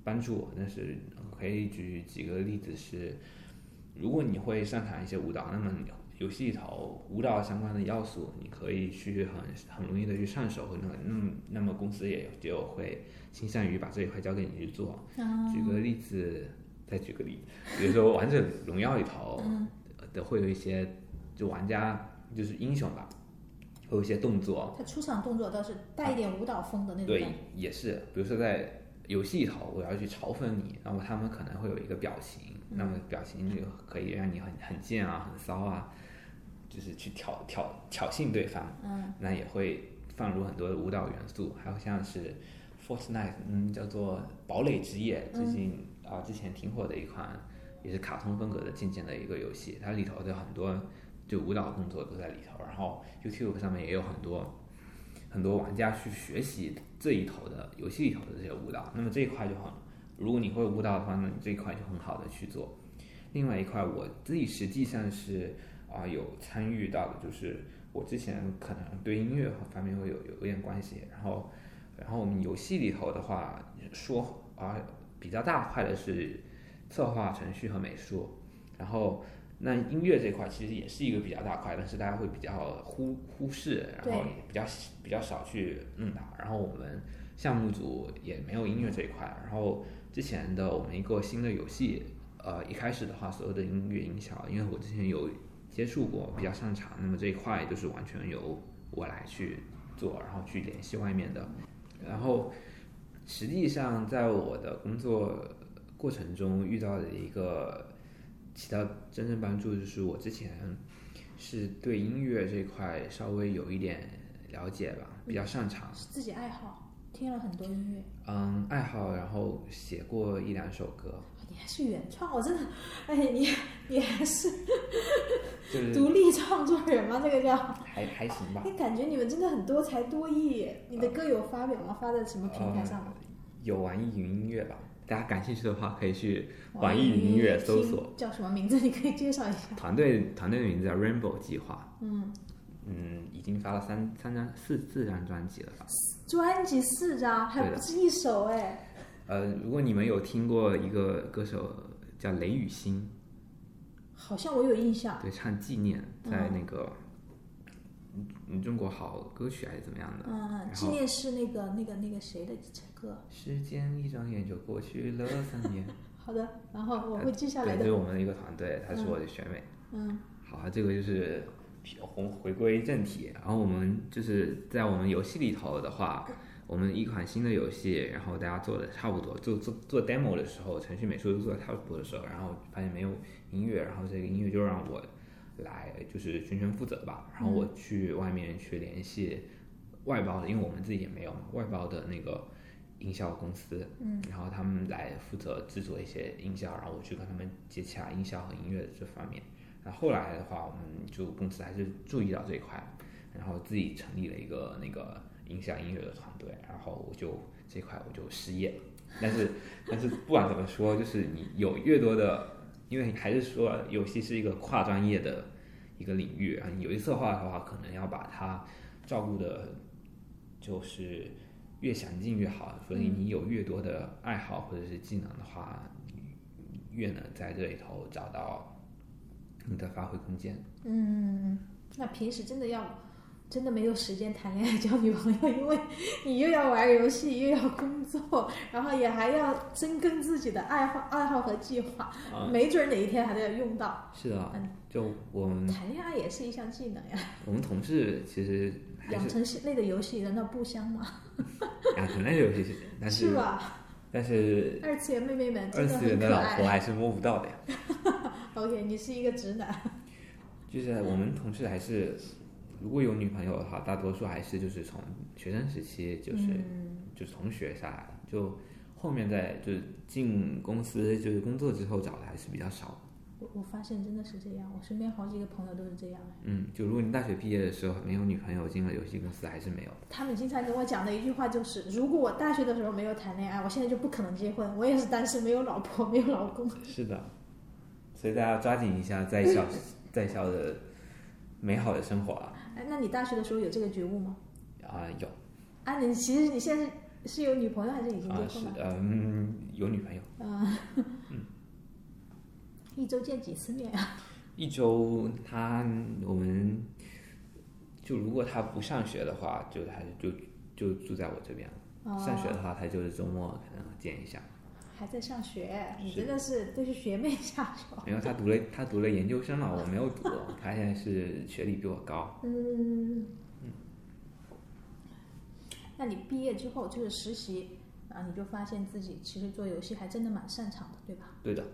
帮助，但是可以举几个例子是，如果你会擅长一些舞蹈，那么你游戏里头舞蹈相关的要素，你可以去很很容易的去上手，那么那么那么公司也就会倾向于把这一块交给你去做。举个例子，再举个例子，比如说《王者荣耀》里头的会有一些就玩家就是英雄吧，会有一些动作，他出场动作倒是带一点舞蹈风的那种对。，也是，比如说在游戏里头，我要去嘲讽你，那么他们可能会有一个表情，那么表情就可以让你很很贱啊，很骚啊，就是去挑挑挑衅对方，嗯，那也会放入很多的舞蹈元素，还有像是 Fortnite，嗯，叫做堡垒之夜，最近啊、之前挺火的一款，也是卡通风格的渐渐的一个游戏，它里头的很多就舞蹈动作都在里头，然后 YouTube 上面也有很多很多玩家去学习这一头的游戏里头的这些舞蹈，那么这一块就很，如果你会舞蹈的话，那你这一块就很好的去做。另外一块我自己实际上是啊、有参与到的，就是我之前可能对音乐方面会有有有点关系，然后然后我们游戏里头的话说啊、比较大块的是策划、程序和美术，然后那音乐这块其实也是一个比较大块，但是大家会比较忽忽视，然后也比较比较少去弄它。然后我们项目组也没有音乐这一块。然后之前的我们一个新的游戏，呃，一开始的话，所有的音乐音效，因为我之前有接触过，比较擅长，那么这一块就是完全由我来去做，然后去联系外面的。然后实际上在我的工作过程中遇到的一个起到真正帮助，就是我之前是对音乐这块稍微有一点了解吧，比较擅长。是自己爱好，听了很多音乐。嗯，爱好，然后写过一两首歌，你还是原创，我真的，哎，你你还是就是独立创作人吗？这个叫？还还行吧。哎，感觉你们真的很多才多艺耶。你的歌有发表吗？发在什么平台上吗？呃有网易云音乐吧，大家感兴趣的话可以去网易云音乐搜索。叫什么名字？你可以介绍一下。团队团队的名字叫 Rainbow 计划，嗯，嗯，已经发了三三张四四张专辑了吧？专辑四张，还不是一首哎。呃，如果你们有听过一个歌手叫雷雨欣，好像我有印象。对，唱《纪念》在那个嗯嗯中国好歌曲还是怎么样的？嗯，纪念是那个那个那个谁的歌。时间一转眼就过去了三年。好的，然后我会记下来对，这是。我们的一个团队，他是我的学妹。嗯好，这个就是红回归正题。然后我们就是在我们游戏里头的话，我们一款新的游戏，然后大家做的差不多，做做做 demo 的时候，程序美术都做的差不多的时候，然后发现没有音乐，然后这个音乐就让我来就是全权负责吧。然后我去外面去联系外包的，因为我们自己也没有嘛，外包的那个音效公司，嗯，然后他们来负责制作一些音效，然后我去跟他们接洽音效和音乐的这方面。那后后来的话，我们就公司还是注意到这一块，然后自己成立了一个那个音响音乐的团队，然后我就这块我就失业了。但是但是不管怎么说，就是你有越多的，因为还是说游戏是一个跨专业的一个领域啊，你游戏策划的话，可能要把它照顾的，就是越详尽越好。所以你有越多的爱好或者是技能的话，你越能在这里头找到你的发挥空间。嗯，那平时真的要真的没有时间谈恋爱交女朋友，因为你又要玩游戏，又要工作，然后也还要深耕自己的爱好、爱好和计划，啊没准哪一天还得要用到。是的嗯，就我们谈恋爱也是一项技能呀。我们同事其实 养是成类的游戏难道不香吗？养成类游戏是，但是是吧？但是二次元妹妹们二次元的老。婆还是摸不到的呀。OK，你是一个直男。就是我们同事还是，如果有女朋友的话，大多数还是就是从学生时期就是、嗯就是同学下来的，就后面在就是进公司就是工作之后找的还是比较少。我我发现真的是这样，我身边好几个朋友都是这样。嗯，就如果你大学毕业的时候没有女朋友，进了游戏公司还是没有。他们经常跟我讲的一句话就是：如果我大学的时候没有谈恋爱，我现在就不可能结婚。我也是单身，没有老婆，没有老公。是的，所以大家抓紧一下在校在校的美好的生活啊！哎，那你大学的时候有这个觉悟吗？啊有啊，你其实你现在是是有女朋友还是已经结婚了？呃嗯有女朋友，啊，一周见几次面啊？一周他我们就如果他不上学的话，就还是就就住在我这边了。上学的话，他就是周末可能见一下。还在上学，你真的是对着学妹下手。没有，他读了他读了研究生了，我没有读，他现在是学历比我高。嗯，那你毕业之后就是实习啊，你就发现自己其实做游戏还真的蛮擅长的，对吧？对的，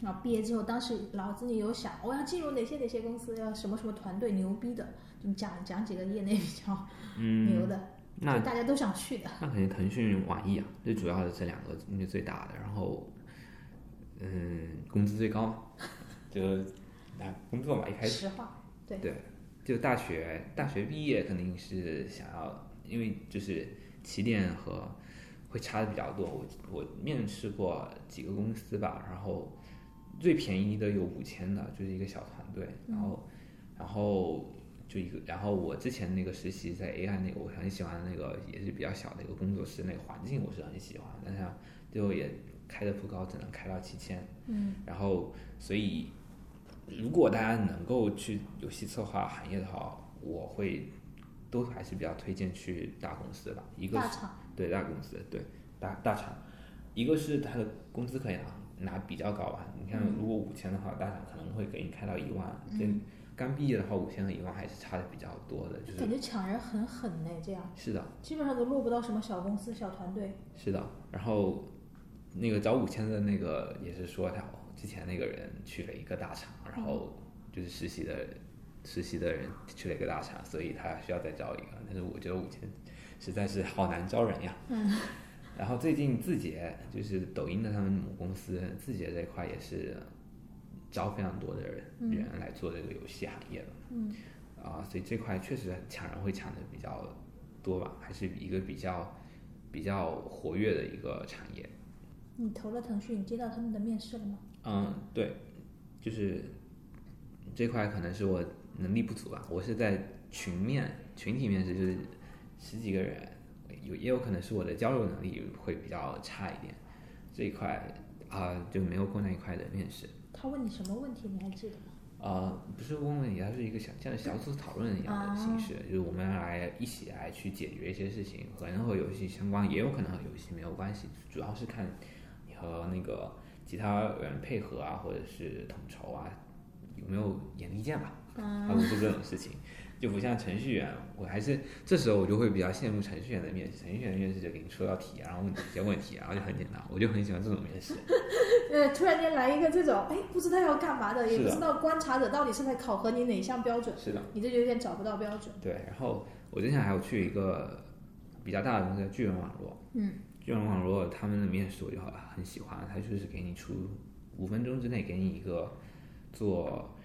然后毕业之后，当时脑子里有想我要进入哪些哪些公司，要什么什么团队牛逼的，就讲讲几个业内比较牛的，嗯那大家都想去的。那肯定腾讯、网易啊，最主要的这两个应该最大的，然后，嗯，工资最高，就啊工作嘛，一开始实话，对，对，就大学大学毕业肯定是想要，因为就是起点和会差的比较多。我我面试过几个公司吧，然后最便宜的有五千的，就是一个小团队，然后然后就一个，然后我之前那个实习在 AI 那个，我很喜欢那个也是比较小的一个工作室，那个环境我是很喜欢，但是最后也开的不高，只能开到七千。嗯，然后所以如果大家能够去游戏策划行业的话，我会都还是比较推荐去大公司吧。一个是大厂，对大公司，对大大厂，一个是他的工资可以拿拿比较高吧。你看，如果五千的话，大厂可能会给你开到一万。这刚毕业的话，五千和一万还是差的比较多的，就是感觉抢人很狠呢，这样是的，基本上都落不到什么小公司、小团队。是的。然后那个找五千的那个也是说他之前那个人去了一个大厂，然后就是实习的实习的人去了一个大厂，所以他需要再招一个。但是我觉得五千实在是好难招人呀。嗯。然后最近字节就是抖音的他们母公司字节这一块也是招非常多的人、人来做这个游戏行业的。嗯。啊，所以这块确实抢人会抢的比较多吧，还是一个比较比较活跃的一个产业。你投了腾讯，你接到他们的面试了吗？嗯，对，就是这块可能是我能力不足吧。我是在群面、群体面试，就是十几个人，有也有可能是我的交流能力会比较差一点。这一块啊、就没有过那一块的面试。他问你什么问题，你还记得吗？呃，不是问问题，它是一个小像小组讨论一样的形式，就是我们来一起来去解决一些事情，可能和游戏相关，也有可能和游戏没有关系，主要是看你和那个其他人配合啊，或者是统筹啊，有没有眼力见吧，他们做这种事情，就不像程序员，我还是这时候我就会比较羡慕程序员的面试，程序员的面试就给你出道题，然后问你一些问题，然后就很简单，我就很喜欢这种面试。呃，突然间来一个这种，哎，不知道要干嘛的，也不知道观察者到底是在考核你哪项标准，是的。你这就有点找不到标准。对，然后我之前还有去一个比较大的公司，叫巨人网络。嗯，巨人网络他们的面试我就很很喜欢，他就是给你出五分钟之内给你一个做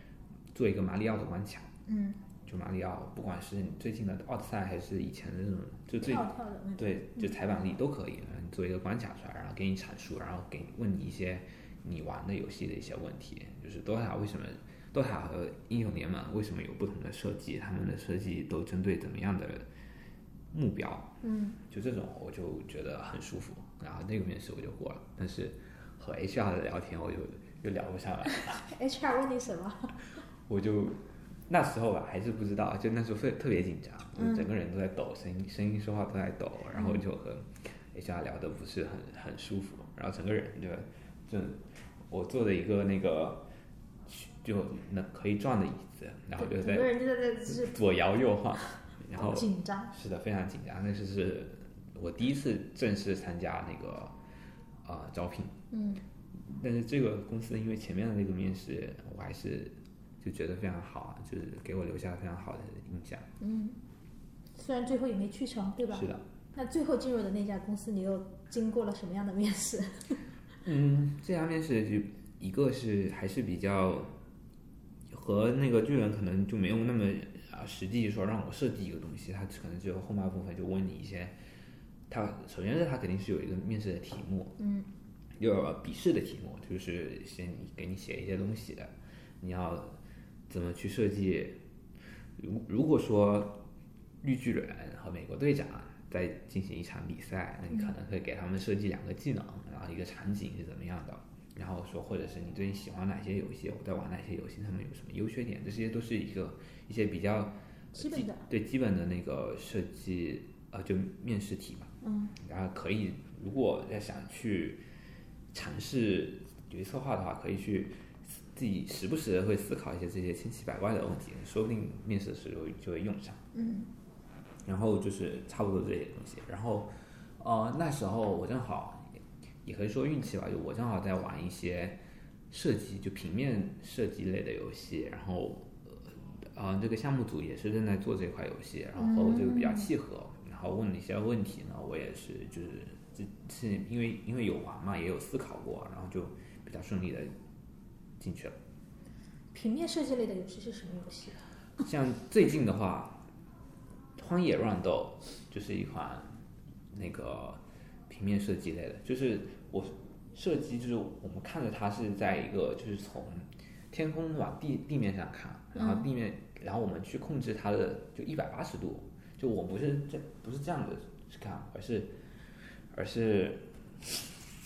做一个马里奥的关卡。嗯，就马里奥，不管是你最近的奥德赛还是以前的那种，就最。对，就采访力都可以。你做一个关卡出来，然后给你阐述，然后给你问你一些你玩的游戏的一些问题，就是 DOTA 为什么 DOTA 和英雄联盟为什么有不同的设计，他们的设计都针对怎么样的目标？嗯，就这种我就觉得很舒服，然后那个面试我就过了，但是和 HR 的聊天我就又聊不上来了。HR 问你什么？我就那时候吧，还是不知道，就那时候特特别紧张，就整个人都在抖，声音声音说话都在抖，然后就和 HR 聊的不是很很舒服，然后整个人就就我坐的一个那个就那可以转的椅子，然后就在整个人就在这就是左摇右晃，然后紧张。是的，非常紧张。那是是我第一次正式参加那个呃招聘，嗯，但是这个公司因为前面的那个面试，我还是就觉得非常好啊，就是给我留下了非常好的印象。嗯虽然最后也没去成，对吧？是的，那最后进入的那家公司，你又经过了什么样的面试？嗯，这家面试就一个是还是比较和那个巨人可能就没有那么啊实际说让我设计一个东西，他可能只有后半部分就问你一些，他首先是他肯定是有一个面试的题目，嗯，有笔试的题目，就是先给你写一些东西的，你要怎么去设计。如如果说绿巨人和美国队长在进行一场比赛，那你可能会给他们设计两个技能，然后一个场景是怎么样的，然后说或者是你最近喜欢哪些游戏，我在玩哪些游戏，他们有什么优缺点，这些都是一个一些比较基本的，对基本的那个设计呃就面试题嘛，嗯，然后可以如果要想去尝试游戏策划的话，可以去自己时不时的会思考一些这些千奇百怪的问题，说不定面试的时候就会用上。嗯，然后就是差不多这些东西。然后，呃，那时候我正好也也可以说运气吧，就我正好在玩一些设计，就平面设计类的游戏。然后，呃，呃这个项目组也是正在做这块游戏，然后这个比较契合。然后问了一些问题呢，我也是就是这是因为因为有玩嘛，也有思考过，然后就比较顺利的进去了。平面设计类的游戏是什么游戏啊？像最近的话，《荒野乱斗》就是一款那个平面设计类的，就是我设计，就是我们看着它是在一个就是从天空往地地面上看，然后地面，然后我们去控制它的就一百八十度，就我不是这不是这样的去看，而是而是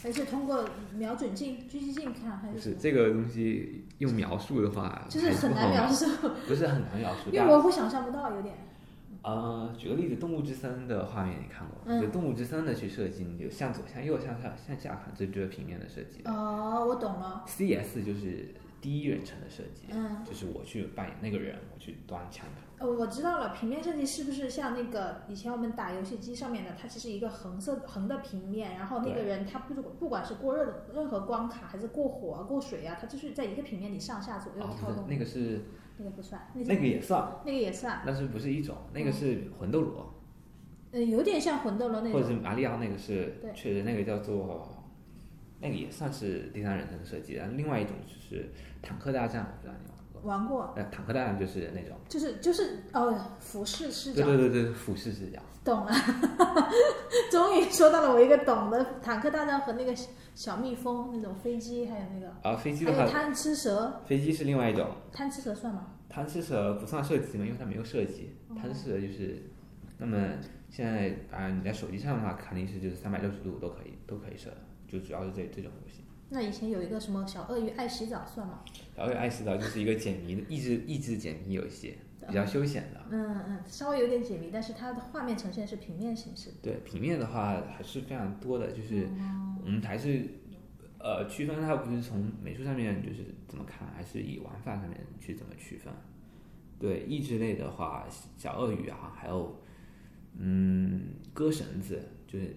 还是通过瞄准镜、狙击镜看，还是？是这个东西用描述的话，就是很难描述，不是很难描述，因为我会想象不到，有点。呃，举个例子，《动物之森》的画面你看过？嗯就《动物之森》的去设计，你就向左、向右、向上、向下看，这就是平面的设计。哦，我懂了。CS 就是第一人称的设计，嗯，就是我去扮演那个人，我去端枪的。呃，我知道了，平面设计是不是像那个以前我们打游戏机上面的，它其实一个横色横的平面，然后那个人他不不管是过热的任何关卡，还是过火啊、过水啊，他就是在一个平面里上下左右哦，跳动。那个是那个不算，那那个也算，那个也算，但是不是一种，那个是魂斗罗，呃，有点像魂斗罗那或者。是马里奥，那个是对确实那个叫做，那个也算是第三人称的设计。然后另外一种就是坦克大战，我不知道你玩过。玩过，呃，坦克大战就是那种，就是就是哦，俯视视角，对对对对，俯视视角。懂了，终于说到了我一个懂的坦克大战和那个小蜜蜂那种飞机，还有那个啊，飞机的话，还有贪吃蛇，飞机是另外一种。贪吃蛇算吗？贪吃蛇不算射击嘛，因为它没有设计。贪吃蛇就是，那么现在啊，你在手机上的话，肯定是就是三百六十度都可以，都可以射，就主要是这这种游戏。那以前有一个什么小鳄鱼爱洗澡算吗？小鳄鱼爱洗澡就是一个解谜的益智益智解谜游戏，比较休闲的。嗯嗯，稍微有点解谜，但是它的画面呈现是平面形式。对平面的话还是非常多的，就是我们还是呃区分它不是从美术上面就是怎么看，还是以玩法上面去怎么区分。对益智类的话，小鳄鱼啊，还有嗯割绳子，就是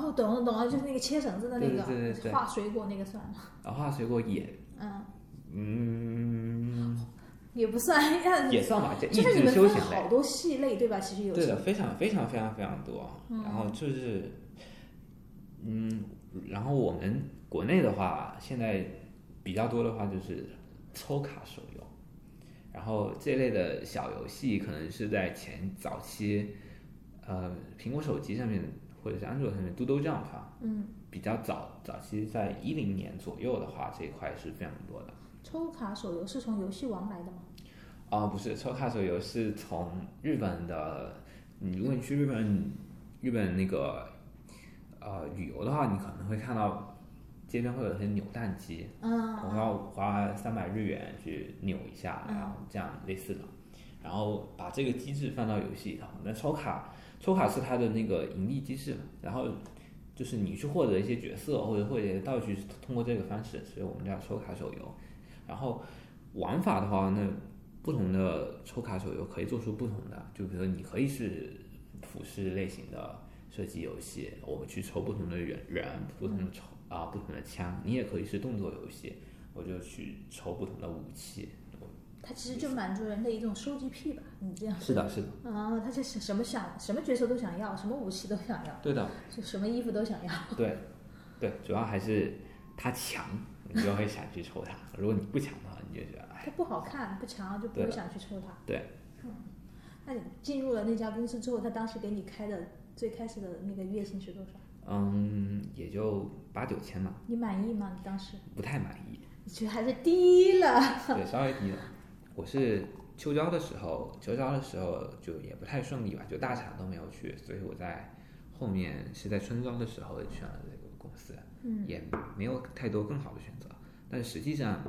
哦，懂了懂了，就是那个切绳子的那个，对对对对对画水果那个算吗？啊画水果也嗯，嗯也不算，要也算吧，就是你们分休闲类。好多系类对吧？其实游戏对的，非常非常非常非常多。然后就是，嗯，然后我们国内的话，现在比较多的话就是抽卡手游，然后这类的小游戏可能是在前早期，呃，苹果手机上面或者是安卓上面，Doodle Jump 啊，嗯，比较早早期在一零年左右的话，这一块是非常多的。抽卡手游是从游戏王来的吗？啊、不是，抽卡手游是从日本的。你如果你去日本，日本那个呃旅游的话，你可能会看到街边会有一些扭蛋机，嗯，我要花三百日元去扭一下，然后这样类似的，然后把这个机制放到游戏里头。那抽卡，抽卡是它的那个盈利机制嘛，然后就是你去获得一些角色或者获得一些道具，是通过这个方式，所以我们叫抽卡手游。然后玩法的话，那不同的抽卡手游可以做出不同的，就比如说你可以是俯视类型的射击游戏，我们去抽不同的人人，不同的抽啊、不同的枪，你也可以是动作游戏，我就去抽不同的武器。它其实就满足人的一种收集癖吧？你这样是的，是的，啊，他就是什么想什么角色都想要，什么武器都想要，对的，就什么衣服都想要。对，对，主要还是他强，你就会想去抽他；如果你不强的话，你就觉得哎，他不好看，不强，就不会想去抽他。对。嗯，那你进入了那家公司之后，他当时给你开的最开始的那个月薪是多少？嗯，也就八九千嘛，你满意吗？你当时不太满意，你觉得还是低了？对，稍微低了。我是秋招的时候，秋招的时候就也不太顺利吧，就大厂都没有去，所以我在后面是在春招的时候选了这个公公司，嗯也没有太多更好的选择。但实际上，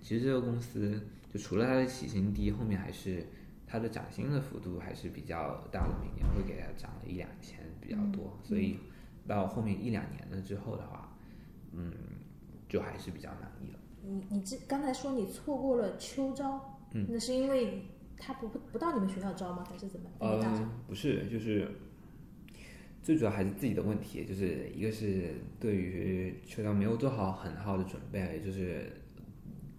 其实这个公司就除了它的起薪低，后面还是它的涨薪的幅度还是比较大的，每年会给它涨了一两千比较多，所以到后面一两年了之后的话，嗯，就还是比较满意了。你你这刚才说你错过了秋招，嗯，那是因为他不不到你们学校招吗？还是怎么？呃，不是，就是最主要还是自己的问题，就是一个是对于学校没有做好很好的准备，就是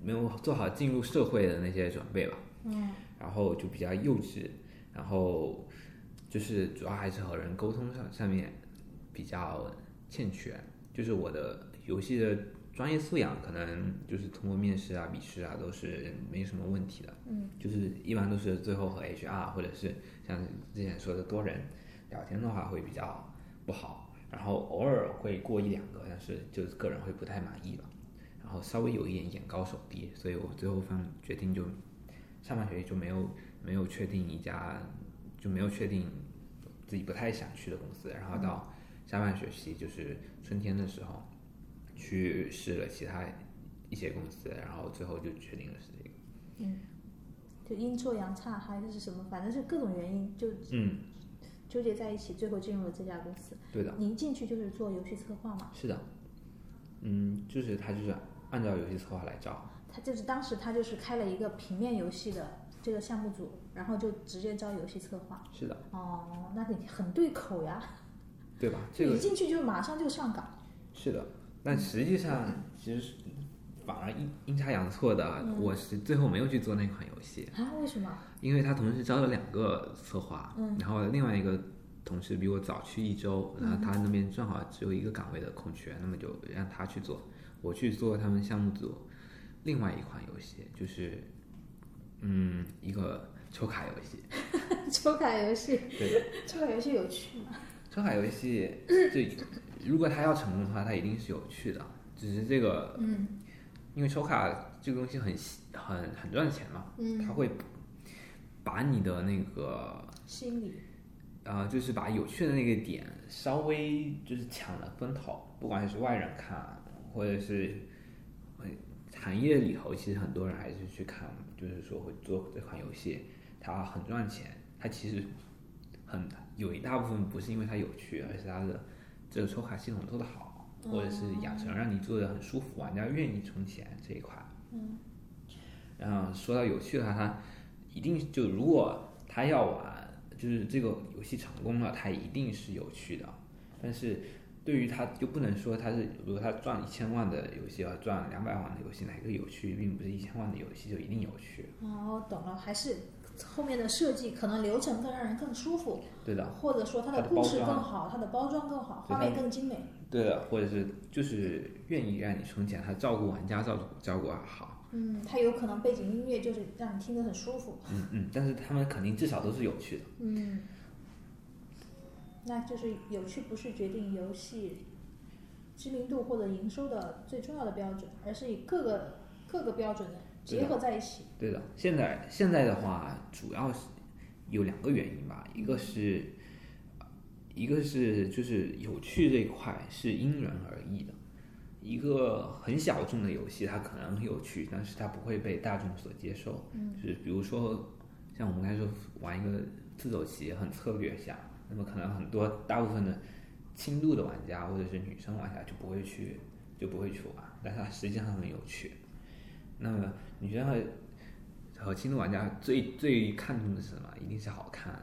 没有做好进入社会的那些准备吧。嗯，然后就比较幼稚，然后就是主要还是和人沟通上上面比较欠缺，就是我的游戏的专业素养可能就是通过面试啊、笔试啊都是没什么问题的，嗯，就是一般都是最后和 HR 或者是像之前说的多人聊天的话会比较不好，然后偶尔会过一两个，但是就是个人会不太满意吧，然后稍微有一点眼高手低，所以我最后方决定就上半学期就没有没有确定一家就没有确定自己不太想去的公司，然后到下半学期就是春天的时候去试了其他一些公司，然后最后就确定了是这个。嗯就阴错阳差还是什么，反正是各种原因就嗯，纠结在一起，最后进入了这家公司。对的，你一进去就是做游戏策划嘛，是的，嗯，就是他就是按照游戏策划来招，他就是当时他就是开了一个平面游戏的这个项目组，然后就直接招游戏策划。是的，哦，那你很对口呀，对吧？这个一进去就马上就上岗。是的，但实际上其实是反而阴阴差阳错的，我是最后没有去做那款游戏，啊？为什么？因为他同时招了两个策划，嗯然后另外一个同事比我早去一周，然后他那边正好只有一个岗位的空缺，那么就让他去做，我去做他们项目组另外一款游戏，就是嗯一个抽卡游戏，抽卡游戏，对，抽卡游戏有趣吗？抽卡游戏 就如果他要成功的话，他一定是有趣的，只是这个嗯。因为抽卡这个东西很很很赚钱嘛，嗯，它会把你的那个心理，呃，就是把有趣的那个点稍微就是抢了风头，不管是外人看，或者是呃行业里头，其实很多人还是去看，就是说会做这款游戏，它很赚钱，它其实很有一大部分不是因为它有趣，而是它的这个抽卡系统做得好，或者是养成让你做的很舒服，玩家愿意充钱这一块。嗯，然后说到有趣的话，他一定就如果他要玩，就是这个游戏成功了，他一定是有趣的。但是对于他就不能说他是，如果他赚一千万的游戏和赚两百万的游戏，哪个有趣，并不是一千万的游戏就一定有趣。哦，懂了，还是后面的设计可能流程更让人更舒服，对的，或者说它它的的故事更好，它的包装更好，画面更精美。对的，或者是就是愿意让你充钱，他照顾玩家照顾照顾好，嗯，它有可能背景音乐就是让你听得很舒服。嗯嗯，但是他们肯定至少都是有趣的。嗯，那就是有趣不是决定游戏知名度或者营收的最重要的标准，而是以各个各个标准的结合在一起。对的，现在现在的话，主要是有两个原因吧，一个是，一个是就是有趣这一块是因人而异的，一个很小众的游戏它可能很有趣，但是它不会被大众所接受。嗯，就是比如说像我们刚才说玩一个自走棋很策略下，那么可能很多大部分的轻度的玩家或者是女生玩家就不会去就不会去玩，但是它实际上很有趣。那么女生和和轻度玩家最最看重的是什么？一定是好看。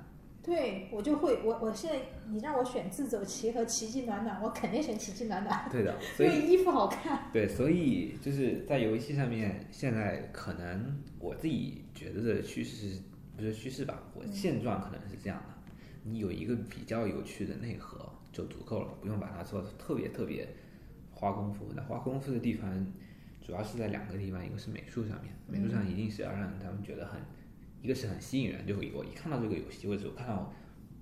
对我就会，我我现在你让我选自走棋和奇迹暖暖，我肯定选奇迹暖暖，对的，所以因为衣服好看。对，所以就是在游戏上面，现在可能我自己觉得的趋势是不是趋势吧？我现状可能是这样的：你有一个比较有趣的内核就足够了，不用把它做的特别特别花功夫。那花功夫的地方主要是在两个地方，一个是美术上面，美术上一定是要让他们觉得很，一个是很吸引人，就我一看到这个游戏，或者我看到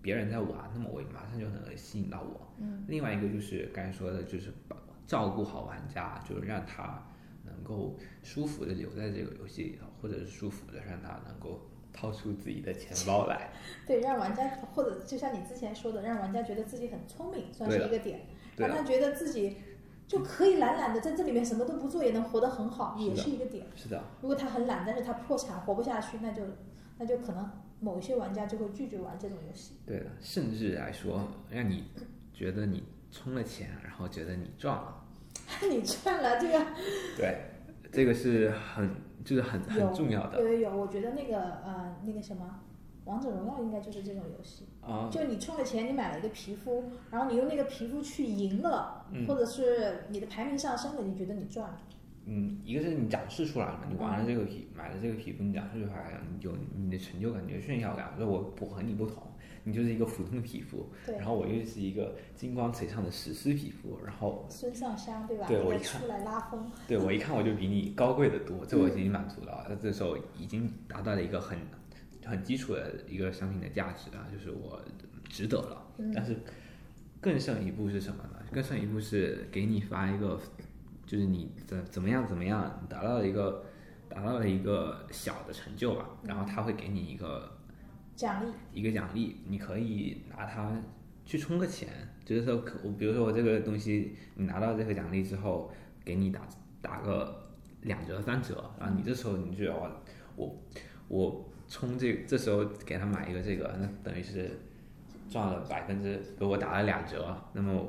别人在玩，那么我马上就能吸引到我。嗯，另外一个就是刚才说的，就是把照顾好玩家，就是让他能够舒服的留在这个游戏里头，或者是舒服的让他能够掏出自己的钱 包来。对，让玩家或者就像你之前说的，让玩家觉得自己很聪明，算是一个点，让他觉得自己就可以懒懒的在这里面什么都不做也能活得很好，也是一个点。是的，如果他很懒，但是他破产活不下去，那就那就可能某些玩家就会拒绝玩这种游戏。对的，甚至来说，让你觉得你充了钱，然后觉得你赚了，你赚了这个对，这个是很就是很很重要的有有有，我觉得那个呃那个什么。王者荣耀应该就是这种游戏，啊。就你充了钱，你买了一个皮肤，然后你用那个皮肤去赢了，嗯或者是你的排名上升了，你觉得你赚了。嗯，一个是你展示出来了，你玩了这个皮，买了这个皮肤，你展示出来了，你有你的成就感，你的炫耀感。说我我和你不同，你就是一个普通的皮肤，对然，后我又是一个金光璀璨的史诗皮肤，然后孙尚香对吧？对我一看出来拉风。对我一看我就比你高贵的多，这我已经满足了。那这时候已经达到了一个很很基础的一个商品的价值啊，就是我值得了。嗯但是更胜一步是什么呢？更胜一步是给你发一个，就是你怎怎么样怎么样达到了一个达到了一个小的成就吧，然后他会给你一个奖励，一个奖励，你可以拿它去充个钱，就是说可，我比如说我这个东西，你拿到这个奖励之后，给你打打个两折三折，然后你这时候你就要我我充这这时候给他买一个这个，那等于是赚了百分之，给我打了两折，那么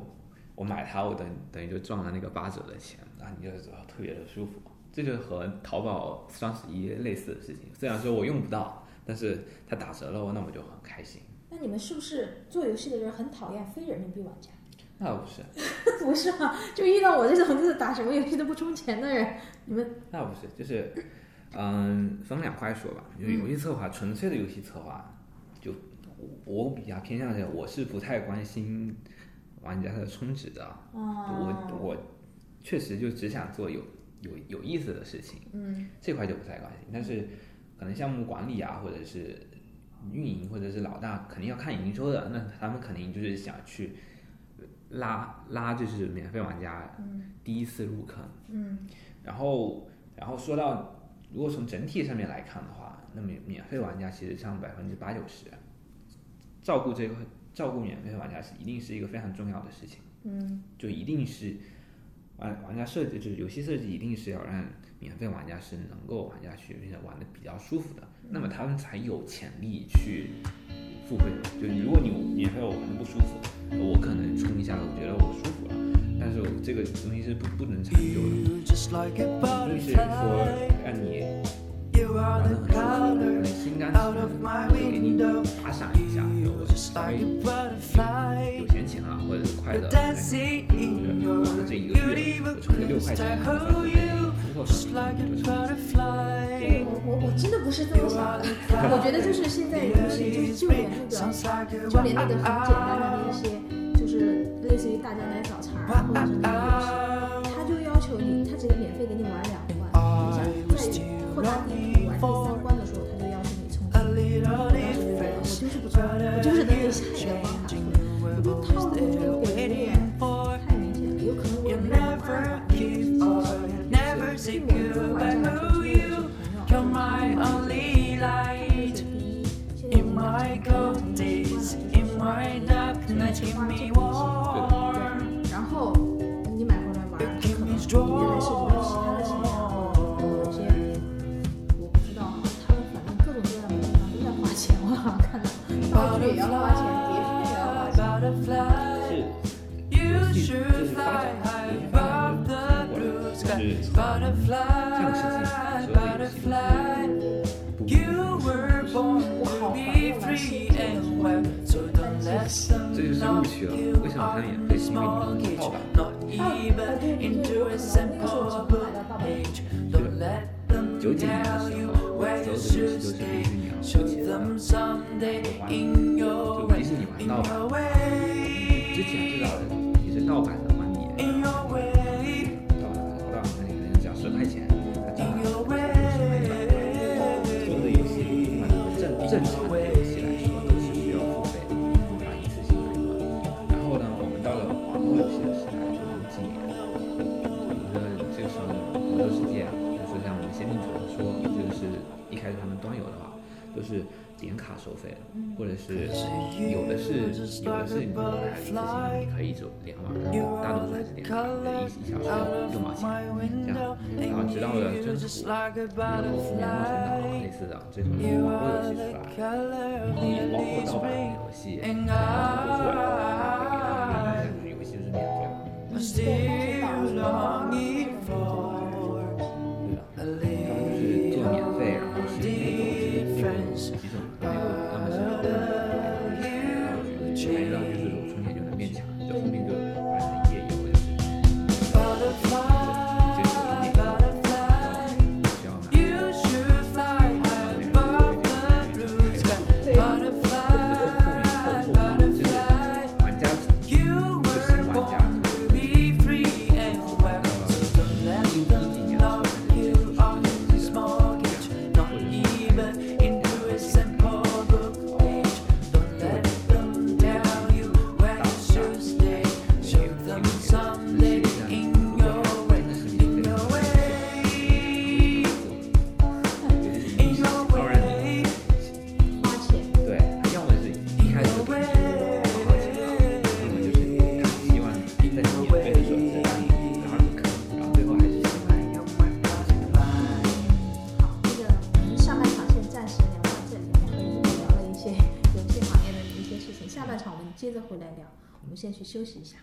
我买它，我等等于就赚了那个八折的钱，然后你就特别的舒服。这就和淘宝双十一类似的事情，虽然说我用不到，但是它打折了，那我就很开心。那你们是不是做游戏的人很讨厌非人民币玩家？那不是，不是吗？就遇到我这种就是打什么游戏都不充钱的人，你们那不是，就是，嗯，分两块说吧。就游戏策划，纯粹的游戏策划，就我我比较偏向这个，我是不太关心玩家的充值的。啊，我我确实就只想做有有有意思的事情，嗯这块就不太关心。但是可能项目管理啊，或者是运营，或者是老大，肯定要看营收的。那他们肯定就是想去拉拉，就是免费玩家嗯第一次入坑。嗯然后，然后说到，如果从整体上面来看的话，那么免费玩家其实占百分之八九十，照顾这个照顾免费玩家是一定是一个非常重要的事情，嗯。就一定是玩玩家设计就是游戏设计一定是要让免费玩家是能够玩下去，并且玩的比较舒服的，那么他们才有潜力去付费。就是如果你免费我玩的不舒服，我可能充一下，我觉得我舒服了，但是我这个东西是不不能长久的，就是说让你玩的很开心、心甘情愿，给你打赏一下。然后我，有闲钱啊，或者是快乐，对，玩了这一个月，我充了六块钱，充就少？我我我真的不是这么想的，我觉得就是现在，就是就连那个，就连那个很简单的那些，就是类似于大家来找茬。或者是那个游戏，他就要求你，他只能免费给你玩两关，你想在扩大地图玩第三关的时候，他就要求你充 a 钱。我当时就觉得，我就是不充，我就是 a 可能那个时候 simple 只能买到盗版。page. Don't let them 九几年的 tell 时 you 候，where 所 you 有的游 should 戏都是必 stay. 须你要付 Show 钱的。them someday in your 就 way, 即使你玩 in 盗版，your 之 way, 前知道的你是盗版的端游的话，都是点卡收费的，或者是有的是有的是你买了一次性，你可以走连玩，大多数还是点卡一一小时六毛钱这样，然后直到了征途，然后年末生岛类似的这种网络游戏出来，也包括盗版的游戏，然后不会，然后给他们游戏就是免费嘛。接着回来聊，我们先去休息一下。